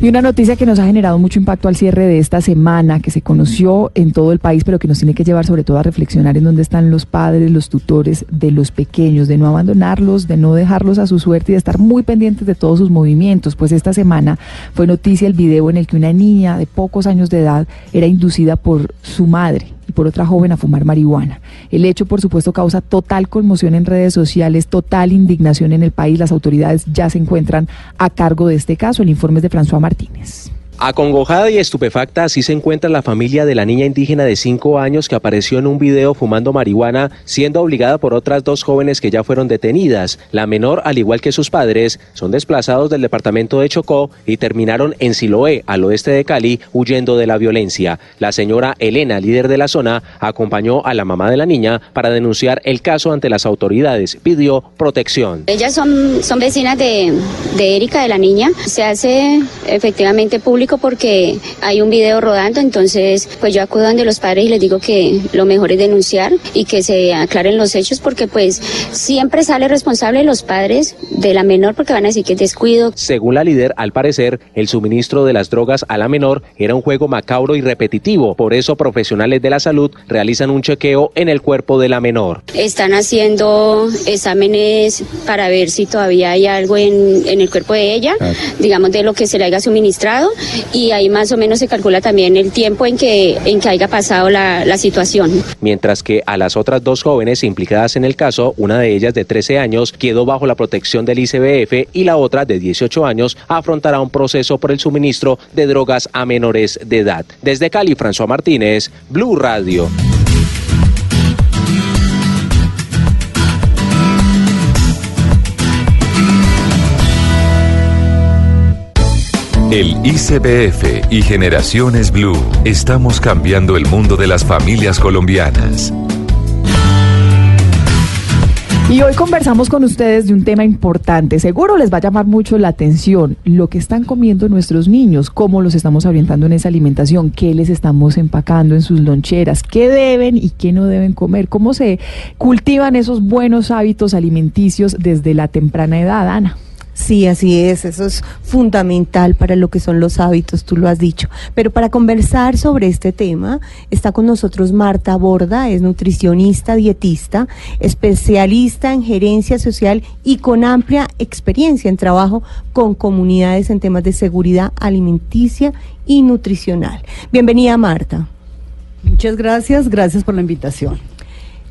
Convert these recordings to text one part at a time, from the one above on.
Y una noticia que nos ha generado mucho impacto al cierre de esta semana, que se conoció en todo el país, pero que nos tiene que llevar sobre todo a reflexionar en dónde están los padres, los tutores de los pequeños, de no abandonarlos, de no dejarlos a su suerte y de estar muy pendientes de todos sus movimientos. Pues esta semana fue noticia el video en el que una niña de pocos años de edad era inducida por su madre y por otra joven a fumar marihuana. El hecho, por supuesto, causa total conmoción en redes sociales, total indignación en el país. Las autoridades ya se encuentran a cargo de este caso. El informe es de François Martínez. Acongojada y estupefacta, así se encuentra la familia de la niña indígena de 5 años que apareció en un video fumando marihuana, siendo obligada por otras dos jóvenes que ya fueron detenidas. La menor, al igual que sus padres, son desplazados del departamento de Chocó y terminaron en Siloé, al oeste de Cali, huyendo de la violencia. La señora Elena, líder de la zona, acompañó a la mamá de la niña para denunciar el caso ante las autoridades. Pidió protección. Ellas son, son vecinas de, de Erika, de la niña. Se hace efectivamente público porque hay un video rodando, entonces pues yo acudo ante los padres y les digo que lo mejor es denunciar y que se aclaren los hechos porque pues siempre sale responsable los padres de la menor porque van a decir que es descuido. Según la líder, al parecer, el suministro de las drogas a la menor era un juego macabro y repetitivo, por eso profesionales de la salud realizan un chequeo en el cuerpo de la menor. Están haciendo exámenes para ver si todavía hay algo en, en el cuerpo de ella, digamos de lo que se le haya suministrado y ahí más o menos se calcula también el tiempo en que, en que haya pasado la, la situación. Mientras que a las otras dos jóvenes implicadas en el caso, una de ellas de 13 años quedó bajo la protección del ICBF y la otra de 18 años afrontará un proceso por el suministro de drogas a menores de edad. Desde Cali, François Martínez, Blue Radio. El ICBF y Generaciones Blue estamos cambiando el mundo de las familias colombianas. Y hoy conversamos con ustedes de un tema importante. Seguro les va a llamar mucho la atención lo que están comiendo nuestros niños, cómo los estamos orientando en esa alimentación, qué les estamos empacando en sus loncheras, qué deben y qué no deben comer, cómo se cultivan esos buenos hábitos alimenticios desde la temprana edad, Ana. Sí, así es, eso es fundamental para lo que son los hábitos, tú lo has dicho. Pero para conversar sobre este tema está con nosotros Marta Borda, es nutricionista, dietista, especialista en gerencia social y con amplia experiencia en trabajo con comunidades en temas de seguridad alimenticia y nutricional. Bienvenida Marta. Muchas gracias, gracias por la invitación.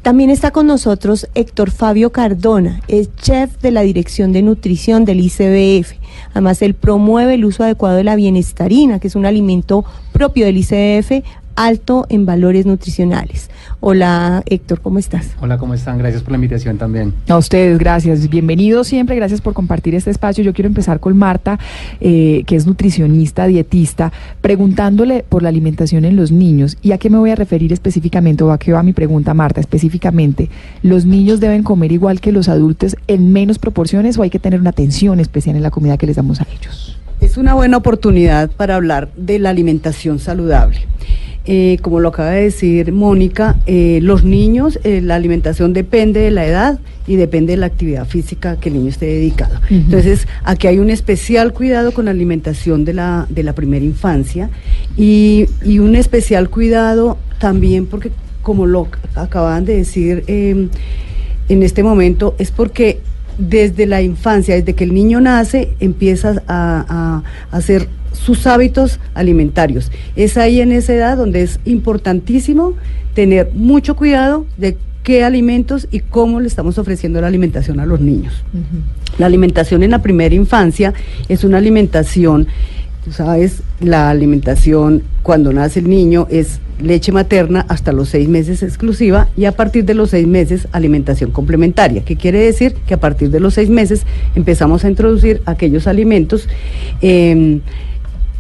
También está con nosotros Héctor Fabio Cardona, es chef de la Dirección de Nutrición del ICBF. Además, él promueve el uso adecuado de la bienestarina, que es un alimento propio del ICBF, alto en valores nutricionales. Hola Héctor, ¿cómo estás? Hola, ¿cómo están? Gracias por la invitación también. A ustedes, gracias. Bienvenidos siempre, gracias por compartir este espacio. Yo quiero empezar con Marta, eh, que es nutricionista, dietista, preguntándole por la alimentación en los niños. ¿Y a qué me voy a referir específicamente? ¿O a qué va mi pregunta, Marta? Específicamente, ¿los niños deben comer igual que los adultos en menos proporciones o hay que tener una atención especial en la comida que les damos a ellos? Es una buena oportunidad para hablar de la alimentación saludable. Eh, como lo acaba de decir Mónica, eh, los niños, eh, la alimentación depende de la edad y depende de la actividad física que el niño esté dedicado. Entonces, aquí hay un especial cuidado con la alimentación de la, de la primera infancia y, y un especial cuidado también porque, como lo acaban de decir em, en este momento, es porque desde la infancia, desde que el niño nace, empieza a, a hacer sus hábitos alimentarios. Es ahí en esa edad donde es importantísimo tener mucho cuidado de qué alimentos y cómo le estamos ofreciendo la alimentación a los niños. La alimentación en la primera infancia es una alimentación Tú sabes, la alimentación cuando nace el niño es leche materna hasta los seis meses exclusiva y a partir de los seis meses alimentación complementaria, que quiere decir que a partir de los seis meses empezamos a introducir aquellos alimentos em,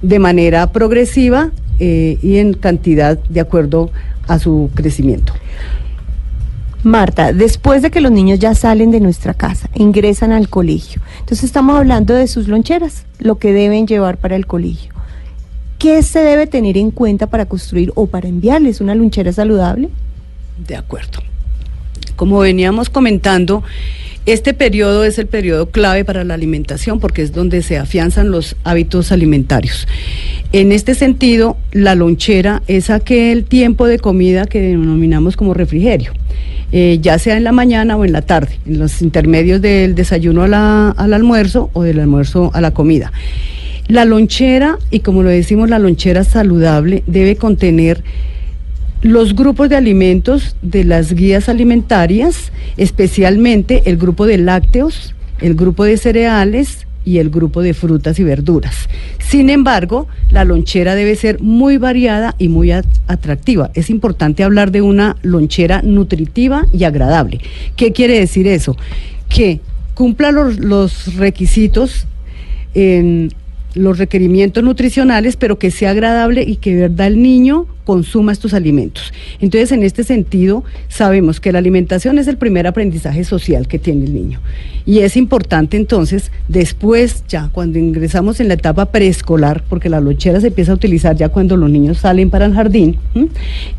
de manera progresiva eh, y en cantidad de acuerdo a su crecimiento. Marta, después de que los niños ya salen de nuestra casa, ingresan al colegio, entonces estamos hablando de sus loncheras, lo que deben llevar para el colegio. ¿Qué se debe tener en cuenta para construir o para enviarles una lonchera saludable? De acuerdo. Como veníamos comentando, este periodo es el periodo clave para la alimentación porque es donde se afianzan los hábitos alimentarios. En este sentido, la lonchera es aquel tiempo de comida que denominamos como refrigerio. Eh, ya sea en la mañana o en la tarde, en los intermedios del desayuno al almuerzo o del almuerzo a la comida. La lonchera, y como lo decimos, la lonchera saludable debe contener los grupos de alimentos de las guías alimentarias, especialmente el grupo de lácteos, el grupo de cereales, y el grupo de frutas y verduras. Sin embargo, la lonchera debe ser muy variada y muy atractiva. Es importante hablar de una lonchera nutritiva y agradable. ¿Qué quiere decir eso? Que cumpla los, requisitos en los requerimientos nutricionales, pero que sea agradable y que verdad el niño consuma estos alimentos. Entonces, en este sentido, sabemos que la alimentación es el primer aprendizaje social que tiene el niño. Y es importante entonces, después, ya cuando ingresamos en la etapa preescolar, porque la lonchera se empieza a utilizar ya cuando los niños salen para el jardín,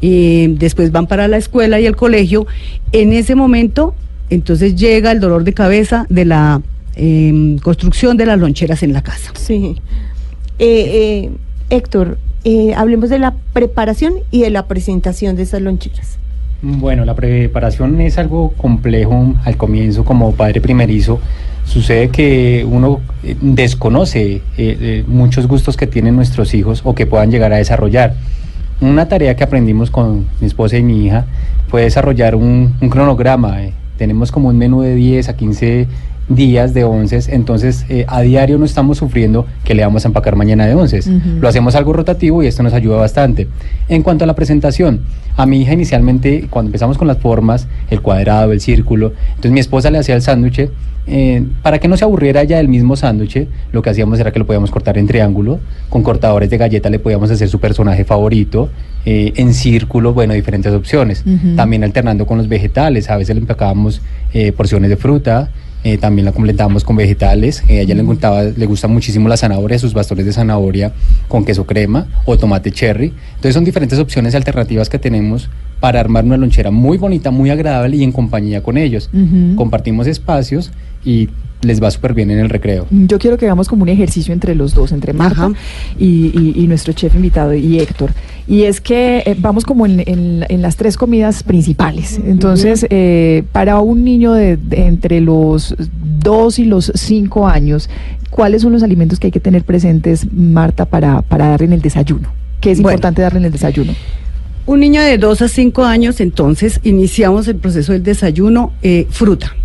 y después van para la escuela y el colegio, en ese momento, entonces llega el dolor de cabeza de la Em, construcción de las loncheras en la casa. Sí. Eh, eh, Héctor, eh, hablemos de la preparación y de la presentación de esas loncheras. Bueno, la preparación es algo complejo al comienzo como padre primerizo. Sucede que uno desconoce muchos gustos que tienen nuestros hijos o que puedan llegar a desarrollar. Una tarea que aprendimos con mi esposa y mi hija fue desarrollar un, un cronograma. Tenemos como un menú de 10 a 15 días de onces, entonces eh, a diario no estamos sufriendo que le vamos a empacar mañana de onces. Lo hacemos algo rotativo y esto nos ayuda bastante. En cuanto a la presentación, a mi hija inicialmente, cuando empezamos con las formas, el cuadrado, el círculo, entonces mi esposa le hacía el sándwich, eh, para que no se aburriera ya del mismo sándwich, lo que hacíamos era que lo podíamos cortar en triángulo, con cortadores de galleta le podíamos hacer su personaje favorito, eh, en círculo, bueno, diferentes opciones. También alternando con los vegetales, a veces le empacábamos porciones de fruta, eh, también la completamos con vegetales. Eh, a ella le, gustaba, le gusta muchísimo la zanahoria, sus bastones de zanahoria con queso crema o tomate cherry. Entonces son diferentes opciones alternativas que tenemos para armar una lonchera muy bonita, muy agradable y en compañía con ellos. Compartimos espacios y les va súper bien en el recreo. Yo quiero que hagamos como un ejercicio entre los dos, entre Marta y, nuestro chef invitado y Héctor. Y es que eh, vamos como en, las tres comidas principales. Entonces, eh, para un niño de, entre los dos y los cinco años, ¿cuáles son los alimentos que hay que tener presentes, Marta, para, para darle en el desayuno? ¿Qué es importante darle en el desayuno? Un niño de dos a cinco años, entonces, iniciamos el proceso del desayuno, eh, fruta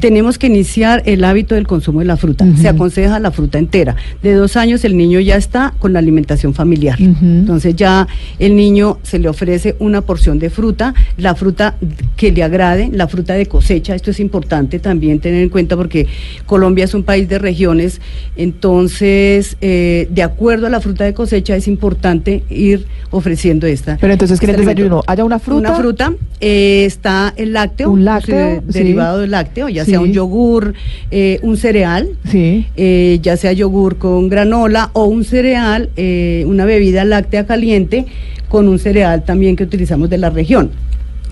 tenemos que iniciar el hábito del consumo de la fruta. Se aconseja la fruta entera. De dos años el niño ya está con la alimentación familiar. Entonces ya el niño se le ofrece una porción de fruta, la fruta que le agrade, la fruta de cosecha. Esto es importante también tener en cuenta porque Colombia es un país de regiones. Entonces, eh, de acuerdo a la fruta de cosecha, es importante ir ofreciendo esta. Pero entonces, ¿qué el desayuno? ¿Haya una fruta? Una fruta. Eh, está el lácteo. Un lácteo. derivado del lácteo ya sea un yogur, eh, un cereal, sí. Eh, ya sea yogur con granola o un cereal, eh, una bebida láctea caliente con un cereal también que utilizamos de la región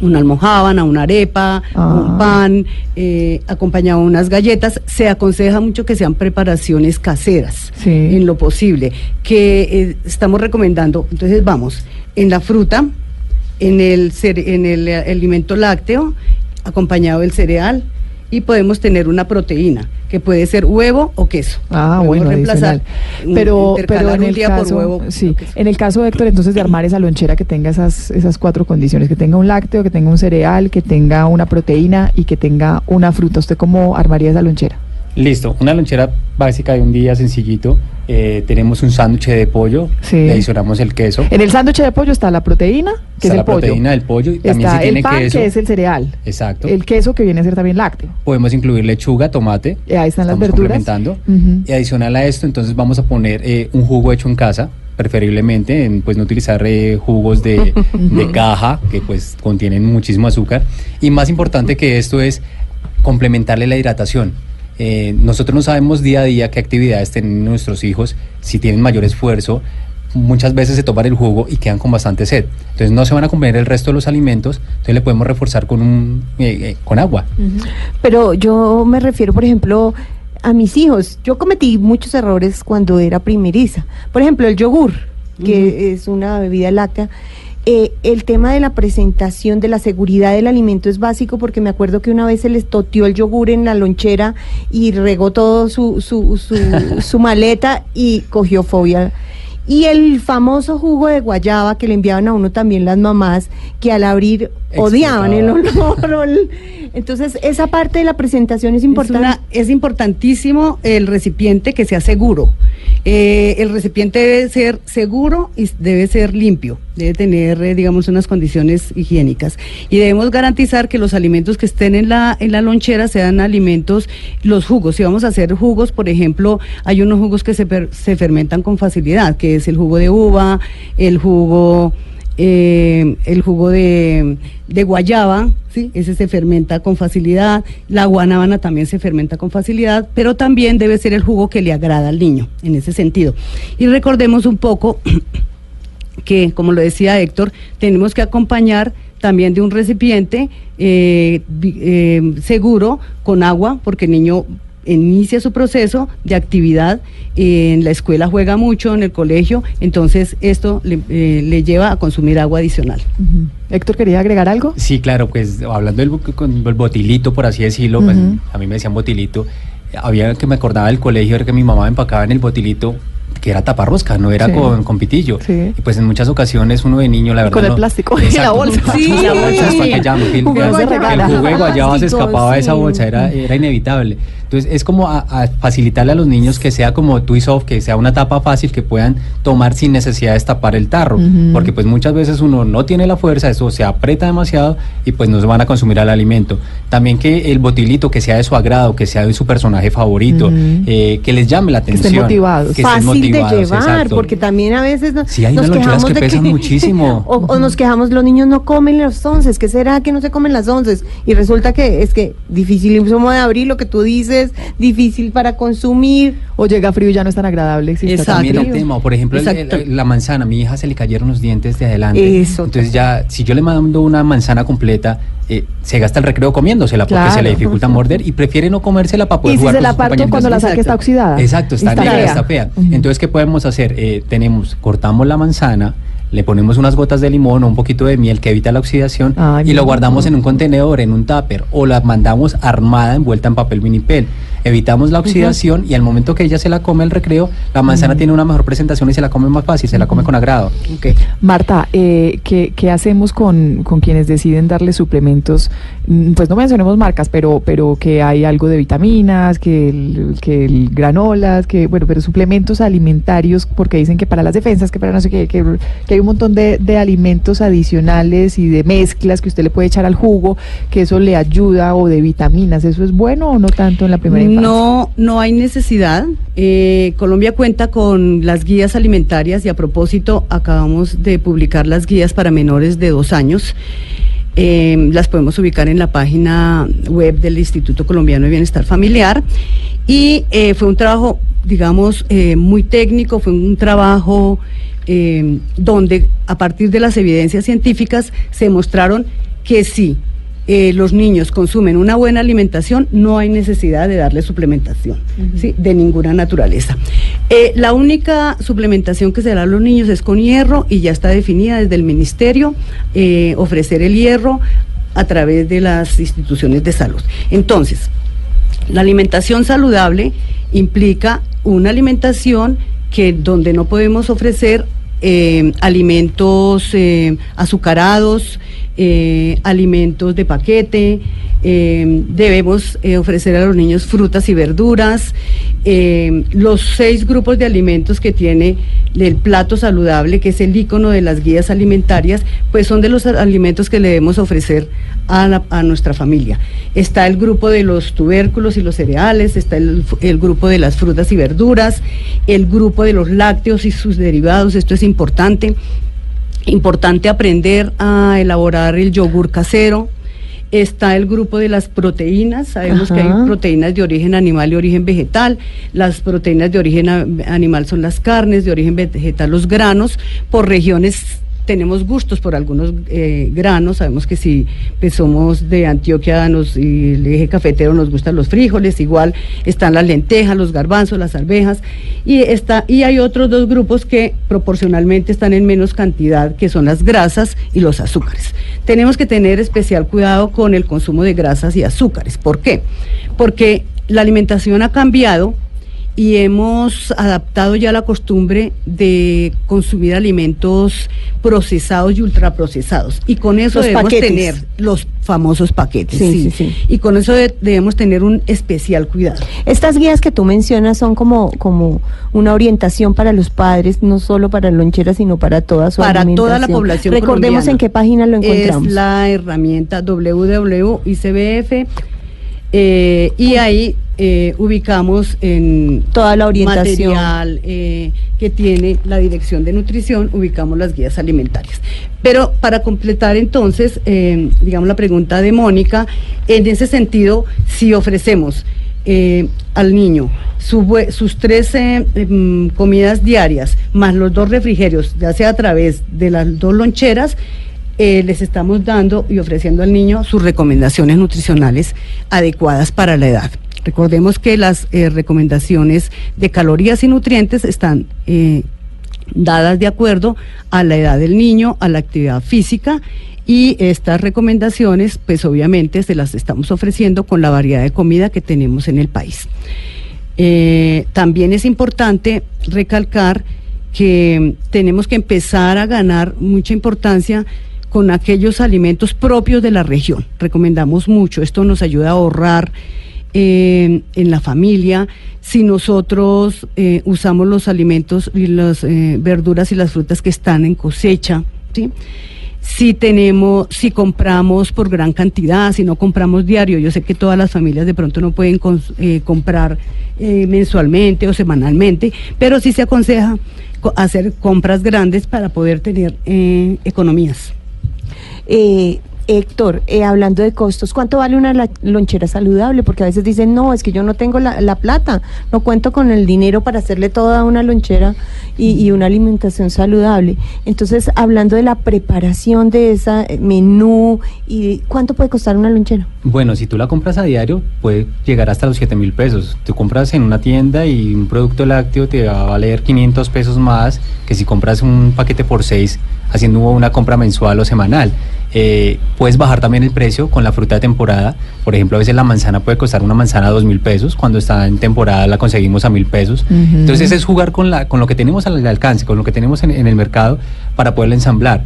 una almohábana, una arepa, un ah. pan, acompañado de unas galletas. Se aconseja mucho que sean preparaciones caseras, en lo posible, que estamos recomendando. Entonces vamos, en la fruta, en el, en el alimento lácteo, acompañado del cereal, y podemos tener una proteína que puede ser huevo o queso. Ah, bueno, reemplazar, pero, pero en el caso, sí, en el caso Héctor, entonces de armar esa lonchera que tenga esas esas cuatro condiciones, que tenga un lácteo, que tenga un cereal, que tenga una proteína y que tenga una fruta. ¿Usted cómo armaría esa lonchera? Listo, una lonchera básica de un día sencillito. Eh, tenemos un sándwich de pollo, Sí. le adicionamos el queso. En el sándwich de pollo está la proteína, que Está es el la pollo. proteína del pollo y también está si tiene el pan, queso. que es el cereal. Exacto. El queso, que viene a ser también lácteo. Podemos incluir lechuga, tomate. Eh, ahí están las verduras. complementando. Y adicional a esto, entonces vamos a poner eh, un jugo hecho en casa, preferiblemente, en, pues no utilizar eh, jugos de, de caja, que pues contienen muchísimo azúcar. Y más importante que esto es complementarle la hidratación. Eh, nosotros no sabemos día a día qué actividades tienen nuestros hijos, si tienen mayor esfuerzo. Muchas veces se toman el jugo y quedan con bastante sed. Entonces no se van a comer el resto de los alimentos, entonces le podemos reforzar con, un, eh, eh, con agua. Pero yo me refiero, por ejemplo, a mis hijos. Yo cometí muchos errores cuando era primeriza. Por ejemplo, el yogur, que es una bebida láctea. Eh, el tema de la presentación, de la seguridad del alimento es básico porque me acuerdo que una vez se les toteó el yogur en la lonchera y regó todo su, su, su, su maleta y cogió fobia. Y el famoso jugo de guayaba que le enviaban a uno también las mamás, que al abrir odiaban el olor. el- Entonces, esa parte de la presentación es importante. es importantísimo el recipiente que sea seguro. Eh, el recipiente debe ser seguro y debe ser limpio, debe tener, eh, digamos, unas condiciones higiénicas. Y debemos garantizar que los alimentos que estén en la, en la lonchera sean alimentos, los jugos. Si vamos a hacer jugos, por ejemplo, hay unos jugos que se, per- se fermentan con facilidad, que es el jugo de uva, el jugo eh, el jugo de, de guayaba, ¿sí? ese se fermenta con facilidad, la guanábana también se fermenta con facilidad, pero también debe ser el jugo que le agrada al niño, en ese sentido. Y recordemos un poco que, como lo decía Héctor, tenemos que acompañar también de un recipiente eh, eh, seguro con agua, porque el niño inicia su proceso de actividad, eh, en la escuela juega mucho, en el colegio, entonces esto le, eh, le lleva a consumir agua adicional. Héctor, ¿quería agregar algo? Sí, claro, pues hablando del bo- con el botilito, por así decirlo, pues, a mí me decían botilito. Había que me acordaba del colegio, era que mi mamá empacaba en el botilito, que era taparrosca, no era Sí. con, con pitillo. Sí. Y pues en muchas ocasiones uno de niño, la verdad. Con el no- plástico y la bolsa. Sí, Sí. la bolsa es que llame, que el, de guayaba se escapaba de esa bolsa, era, era inevitable. Entonces es como a, a facilitarle a los niños que sea como twist off, que sea una tapa fácil que puedan tomar sin necesidad de destapar el tarro. Porque pues muchas veces uno no tiene la fuerza, eso se aprieta demasiado y pues no se van a consumir al alimento. También que el botilito que sea de su agrado, que sea de su personaje favorito, eh, que les llame la Que atención. estén motivados. que estén fácil de llevar, exacto. porque también a veces no- Sí, hay nos unas quejamos que de pesan muchísimo. O, o nos quejamos, los niños no comen las once, ¿qué será que no se comen las once? Y resulta que es que dificilísimo de abrir lo que tú dices, difícil para consumir. O llega frío y ya no es tan agradable. si está tan También el tema, por ejemplo, el- Exacto. el- la manzana, a mi hija se le cayeron los dientes de adelante. Eso. Entonces ya, si yo le mando una manzana completa, eh, se gasta el recreo comiéndosela porque Claro. se le dificulta morder y prefiere no comérsela para poder Y si jugar se con la sus parto cuando la saque está Exacto. oxidada. Exacto, está, negra, fea. está fea. Ujú. Entonces, ¿qué podemos hacer? Eh, tenemos, cortamos la manzana, le ponemos unas gotas de limón o un poquito de miel que evita la oxidación Ay, y lo guardamos en un contenedor, en un tupper, o la mandamos armada envuelta en papel vinipel. Evitamos la oxidación y al momento que ella se la come el recreo, la manzana tiene una mejor presentación y se la come más fácil, se la come con agrado. Marta, eh, ¿qué, qué hacemos con, con quienes deciden darle suplementos? Mm, Pues no mencionemos marcas, pero, pero que hay algo de vitaminas, que el, que el granolas, que bueno, pero suplementos alimentarios, porque dicen que para las defensas, que para no sé qué, que, que hay un montón de, de alimentos adicionales y de mezclas que usted le puede echar al jugo, que eso le ayuda, o de vitaminas, ¿eso es bueno o no tanto en la primera infancia? No, no hay necesidad. Eh, Colombia cuenta con las guías alimentarias y a propósito acabamos de publicar las guías para menores de dos años. Eh, las podemos ubicar en la página web del Instituto Colombiano de Bienestar Familiar. Y eh, fue un trabajo, digamos, eh, muy técnico, fue un trabajo eh, donde a partir de las evidencias científicas se mostraron que sí, eh, los niños consumen una buena alimentación, no hay necesidad de darle suplementación ¿sí? de ninguna naturaleza. Eh, la única suplementación que se da a los niños es con hierro y ya está definida desde el ministerio, eh, ofrecer el hierro a través de las instituciones de salud. Entonces, la alimentación saludable implica una alimentación que donde no podemos ofrecer eh, alimentos eh, azucarados, eh, alimentos de paquete, debemos ofrecer a los niños frutas y verduras. los seis grupos de alimentos que tiene el plato saludable, que es el icono de las guías alimentarias, pues son de los alimentos que le debemos ofrecer a nuestra familia. Está el grupo de los tubérculos y los cereales, está el, el grupo de las frutas y verduras, el grupo de los lácteos y sus derivados, esto es importante. Importante aprender a elaborar el yogur casero. Está el grupo de las proteínas. Sabemos que hay proteínas de origen animal y origen vegetal. Las proteínas de origen animal son las carnes, de origen vegetal los granos. Por regiones tenemos gustos por algunos eh, granos. Sabemos que si pues, somos de Antioquia y el eje cafetero nos gustan los frijoles. Igual están las lentejas, los garbanzos, las arvejas. Y, está, y hay otros dos grupos que proporcionalmente están en menos cantidad, que son las grasas y los azúcares. Tenemos que tener especial cuidado con el consumo de grasas y azúcares. ¿Por qué? Porque la alimentación ha cambiado y hemos adaptado ya la costumbre de consumir alimentos procesados y ultraprocesados. Y con eso Los debemos paquetes. tener los famosos paquetes. Sí, sí. sí. Y con eso de- debemos tener un especial cuidado. Estas guías que tú mencionas son como, como una orientación para los padres, no solo para loncheras, sino para toda su para toda la población Recordemos colombiana. en qué página lo encontramos. Es la herramienta www.icbf eh, y ahí eh, ubicamos en Toda la orientación. material eh, que tiene la Dirección de Nutrición, ubicamos las guías alimentarias. Pero para completar entonces, eh, digamos la pregunta de Mónica, en ese sentido, si ofrecemos al niño su sus tres eh, em, comidas diarias más los dos refrigerios, ya sea a través de las dos loncheras, eh, les estamos dando y ofreciendo al niño sus recomendaciones nutricionales adecuadas para la edad. Recordemos que las eh, recomendaciones de calorías y nutrientes están eh, dadas de acuerdo a la edad del niño, a la actividad física y estas recomendaciones pues obviamente se las estamos ofreciendo con la variedad de comida que tenemos en el país. También es importante recalcar que tenemos que empezar a ganar mucha importancia con aquellos alimentos propios de la región. Recomendamos mucho, esto nos ayuda a ahorrar eh, en la familia. Si nosotros eh, usamos los alimentos y las eh, verduras y las frutas que están en cosecha, ¿sí? si tenemos, si compramos por gran cantidad, si no compramos diario, yo sé que todas las familias de pronto no pueden comprar eh, mensualmente o semanalmente, pero sí se aconseja co- hacer compras grandes para poder tener eh, economías. Eh, Héctor, eh, hablando de costos, ¿cuánto vale una lonchera saludable? Porque a veces dicen, no, es que yo no tengo la, la plata, no cuento con el dinero para hacerle toda una lonchera y, y una alimentación saludable. Entonces, hablando de la preparación de ese menú, y ¿cuánto puede costar una lonchera? Bueno, si tú la compras a diario, puede llegar hasta los 7 mil pesos. Tú compras en una tienda y un producto lácteo te va a valer 500 pesos más que si compras un paquete por 6 haciendo una compra mensual o semanal. Eh, puedes bajar también el precio con la fruta de temporada. Por ejemplo, a veces la manzana puede costar una manzana a dos mil pesos. Cuando está en temporada la conseguimos a mil pesos. Entonces es jugar con, la, con lo que tenemos al alcance, con lo que tenemos en, en el mercado para poderlo ensamblar.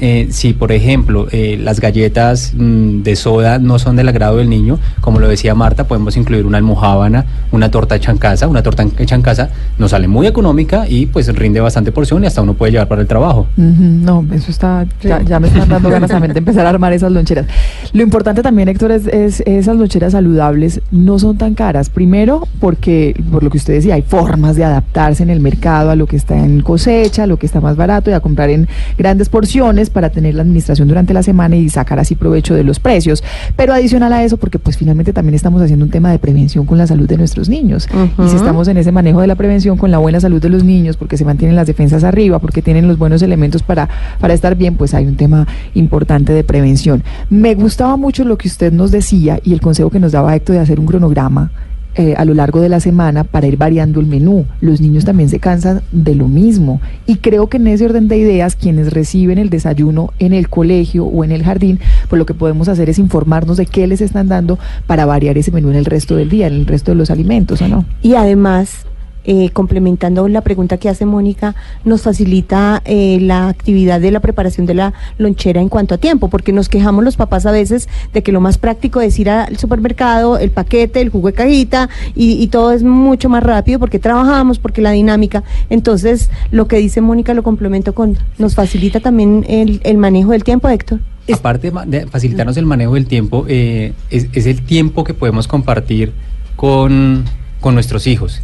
Eh, si, por ejemplo, eh, las galletas mm, de soda no son del agrado del niño, como lo decía Marta, podemos incluir una almohábana, una torta hecha en casa. Una torta hecha en casa nos sale muy económica y pues rinde bastante porción y hasta uno puede llevar para el trabajo. No, eso está, ya, ya me están dando ganas también de empezar a armar esas loncheras. Lo importante también, Héctor, es, es esas loncheras saludables no son tan caras. Primero, porque, por lo que usted decía, hay formas de adaptarse en el mercado a lo que está en cosecha, a lo que está más barato y a comprar en grandes porciones para tener la administración durante la semana y sacar así provecho de los precios. Pero adicional a eso, porque pues finalmente también estamos haciendo un tema de prevención con la salud de nuestros niños. Y si estamos en ese manejo de la prevención con la buena salud de los niños, porque se mantienen las defensas arriba, porque tienen los buenos elementos para, para estar bien, pues hay un tema importante de prevención. Me gustaba mucho lo que usted nos decía y el consejo que nos daba Héctor de hacer un cronograma eh, a lo largo de la semana para ir variando el menú. Los niños también se cansan de lo mismo y creo que en ese orden de ideas quienes reciben el desayuno en el colegio o en el jardín, pues lo que podemos hacer es informarnos de qué les están dando para variar ese menú en el resto del día, en el resto de los alimentos, ¿o no? Y además, eh, complementando la pregunta que hace Mónica, nos facilita eh, la actividad de la preparación de la lonchera en cuanto a tiempo, porque nos quejamos los papás a veces de que lo más práctico es ir al supermercado, el paquete, el jugo de cajita y, y todo es mucho más rápido porque trabajamos, porque la dinámica. Entonces, lo que dice Mónica lo complemento con, nos facilita también el, manejo del tiempo, Héctor. Aparte de facilitarnos el manejo del tiempo, eh, es, es el tiempo que podemos compartir con, con nuestros hijos.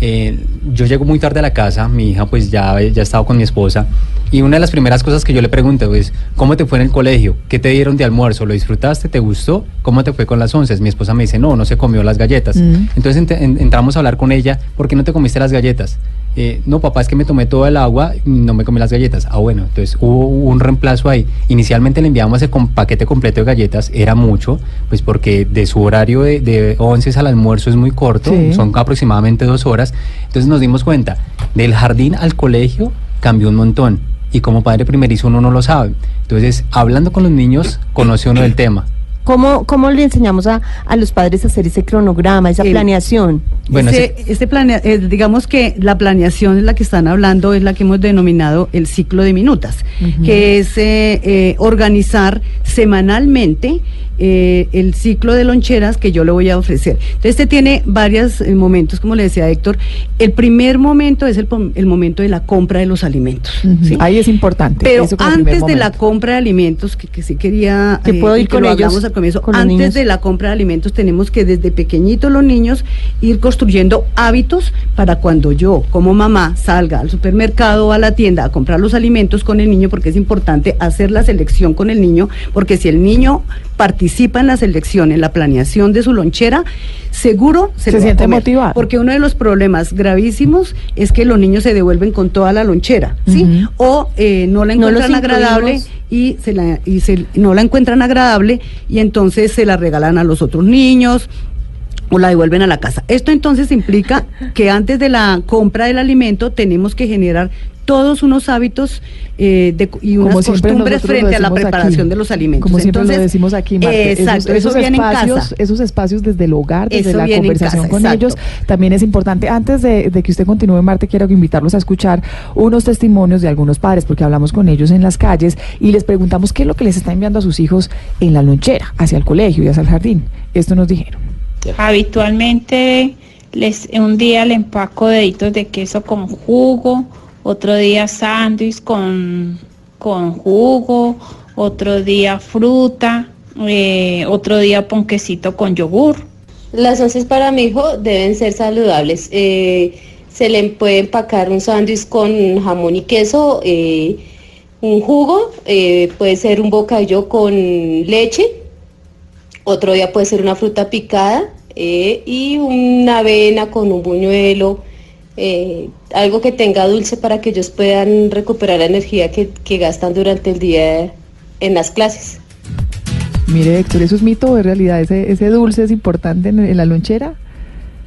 Eh, yo llego muy tarde a la casa, mi hija pues ya, ya ha estado con mi esposa y una de las primeras cosas que yo le pregunto es, ¿cómo te fue en el colegio? ¿Qué te dieron de almuerzo? ¿Lo disfrutaste? ¿Te gustó? ¿Cómo te fue con las once? Mi esposa me dice, no, no se comió las galletas. Mm. Entonces ent- en- entramos a hablar con ella, ¿por qué no te comiste las galletas? Eh, no, papá, es que me tomé todo el agua y no me comí las galletas. Ah, bueno, entonces hubo un reemplazo ahí. Inicialmente le enviamos el com- paquete completo de galletas, era mucho, pues porque de su horario de, de 11 al almuerzo es muy corto, Sí. son aproximadamente dos horas. Entonces nos dimos cuenta, del jardín al colegio cambió un montón. Y como padre primerizo uno no lo sabe. Entonces, hablando con los niños, conoce uno del tema. ¿Cómo, cómo le enseñamos a, a los padres a hacer ese cronograma, esa El- planeación? Bueno, Ese- este planea- eh, digamos que la planeación es la que están hablando, es la que hemos denominado el ciclo de minutas, que es eh, eh, organizar semanalmente eh, el ciclo de loncheras que yo le voy a ofrecer. Entonces, este tiene varios eh, momentos, como le decía Héctor. El primer momento es el, el momento de la compra de los alimentos. Ujú. ¿sí? Ahí es importante. Pero antes de la compra de alimentos, que, que sí quería Que puedo y ir con lo ellos, comienzo, con antes niños. de la compra de alimentos tenemos que desde pequeñitos los niños ir construyendo hábitos para cuando yo como mamá salga al supermercado o a la tienda a comprar los alimentos con el niño, porque es importante hacer la selección con el niño, porque si el niño participa en la selección, en la planeación de su lonchera, seguro se, Se siente comer. motivado. Porque uno de los problemas gravísimos es que los niños se devuelven con toda la lonchera, ¿sí? O eh, no la No encuentran agradable y se la y se no la encuentran agradable y entonces se la regalan a los otros niños o la devuelven a la casa. Esto entonces implica que antes de la compra del alimento tenemos que generar todos unos hábitos eh, de- y unas costumbres frente a la preparación aquí. de los alimentos. Como siempre Entonces, lo decimos aquí, Marte, Exacto, esos, eso esos viene en espacios, casa. esos espacios desde el hogar, desde Eso la conversación casa, con exacto. ellos, también es importante. Antes de, de que usted continúe, Marte, quiero invitarlos a escuchar unos testimonios de algunos padres, porque hablamos con ellos en las calles y les preguntamos qué es lo que les está enviando a sus hijos en la lonchera, hacia el colegio y hacia el jardín. Esto nos dijeron. Habitualmente les, un día le empaco deditos de queso con jugo, otro día sándwich con, con jugo, otro día fruta, eh, otro día ponquecito con yogur. Las once para mi hijo deben ser saludables. Eh, se le puede empacar un sándwich con jamón y queso, eh, un jugo, puede ser un bocadillo con leche, otro día puede ser una fruta picada eh, y una avena con un buñuelo, eh, algo que tenga dulce para que ellos puedan recuperar la energía que, gastan durante el día en las clases. Mire, Héctor, ¿eso es mito o es realidad? ¿Ese, ese dulce es importante en la lonchera?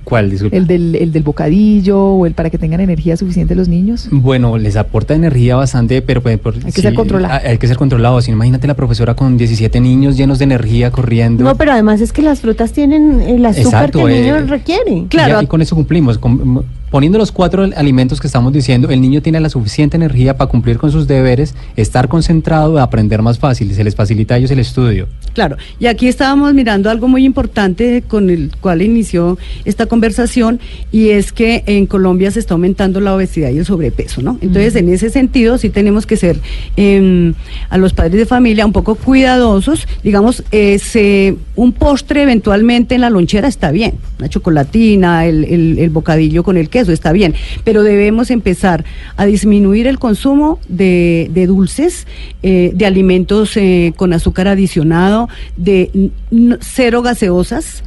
¿Cuál? Disculpa. ¿El del, ¿El del bocadillo o el para que tengan energía suficiente los niños? Bueno, les aporta energía bastante, pero pues, por- Hay que ser controlado. Hay, que ser controlado. Si no, imagínate la profesora con 17 niños llenos de energía corriendo. No, pero además es que las frutas tienen el azúcar Exacto, que el niño eh, requiere. Y Claro, y con eso cumplimos. Con- poniendo los cuatro alimentos que estamos diciendo, el niño tiene la suficiente energía para cumplir con sus deberes, estar concentrado, aprender más fácil. Se les facilita a ellos el estudio. Claro, y aquí estábamos mirando algo muy importante con el cual inició esta conversación y es que en Colombia se está aumentando la obesidad y el sobrepeso, ¿no? Entonces, en ese sentido, sí tenemos que ser em, a los padres de familia un poco cuidadosos. Digamos, eh, se- un postre eventualmente en la lonchera está bien, una chocolatina, el, el- el bocadillo con el queso está bien, pero debemos empezar a disminuir el consumo de, dulces, eh, de alimentos eh, con azúcar adicionado, de cero gaseosas.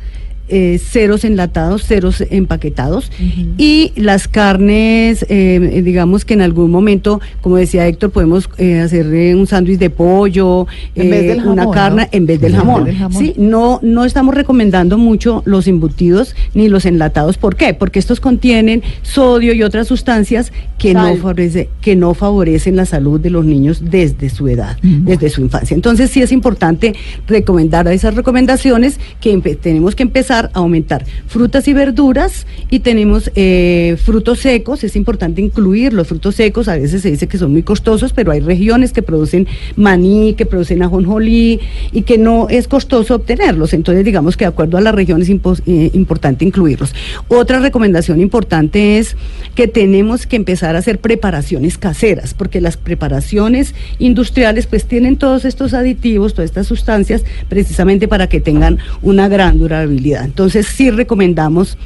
Eh, ceros enlatados, ceros empaquetados y las carnes, eh, digamos que en algún momento, como decía Héctor, podemos eh, hacer un sándwich de pollo, En vez del una carne ¿no? en vez del jamón. del jamón. Sí, no, no estamos recomendando mucho los embutidos ni los enlatados. ¿Por qué? Porque estos contienen sodio y otras sustancias que no, Sal. favorece, que no favorecen la salud de los niños desde su edad, desde su infancia. Entonces sí es importante recomendar a esas recomendaciones que tenemos que empezar a aumentar frutas y verduras y tenemos eh, frutos secos, es importante incluir los frutos secos, a veces se dice que son muy costosos, pero hay regiones que producen maní, que producen ajonjolí y que no es costoso obtenerlos, entonces digamos que de acuerdo a la región es eh, importante incluirlos. Otra recomendación importante es que tenemos que empezar a hacer preparaciones caseras, porque las preparaciones industriales pues tienen todos estos aditivos, todas estas sustancias, precisamente para que tengan una gran durabilidad. Entonces sí recomendamos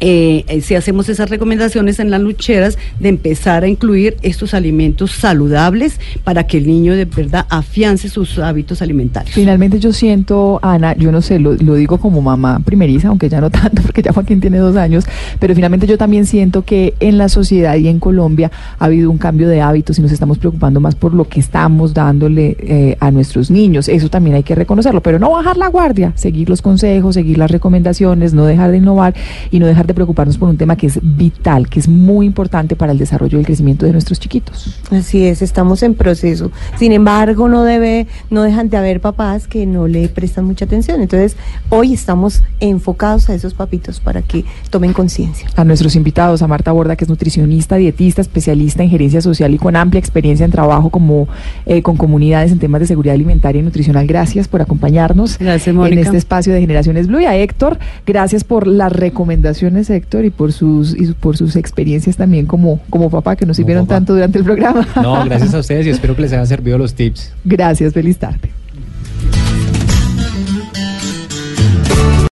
eh, eh, si hacemos esas recomendaciones en las lucheras de empezar a incluir estos alimentos saludables para que el niño de verdad afiance sus hábitos alimentarios. Finalmente yo siento, Ana, yo no sé, lo, digo como mamá primeriza, aunque ya no tanto, porque ya Joaquín tiene dos años, pero finalmente yo también siento que en la sociedad y en Colombia ha habido un cambio de hábitos y nos estamos preocupando más por lo que estamos dándole eh, a nuestros niños. Eso también hay que reconocerlo, pero no bajar la guardia, seguir los consejos, seguir las recomendaciones, no dejar de innovar y no dejar de preocuparnos por un tema que es vital, que es muy importante para el desarrollo y el crecimiento de nuestros chiquitos. Así es, estamos en proceso. Sin embargo, no debe, no dejan de haber papás que no le prestan mucha atención. Entonces, hoy estamos enfocados a esos papitos para que tomen conciencia. A nuestros invitados, a Marta Borda, que es nutricionista, dietista, especialista en gerencia social y con amplia experiencia en trabajo como eh, con comunidades en temas de seguridad alimentaria y nutricional. Gracias por acompañarnos en este espacio de Generaciones Blue. Y a Héctor, gracias por las recomendaciones Héctor, y por sus y por sus experiencias también como, como papá, que nos sirvieron tanto durante el programa. No, gracias a ustedes y espero que les haya servido los tips. Gracias, feliz tarde.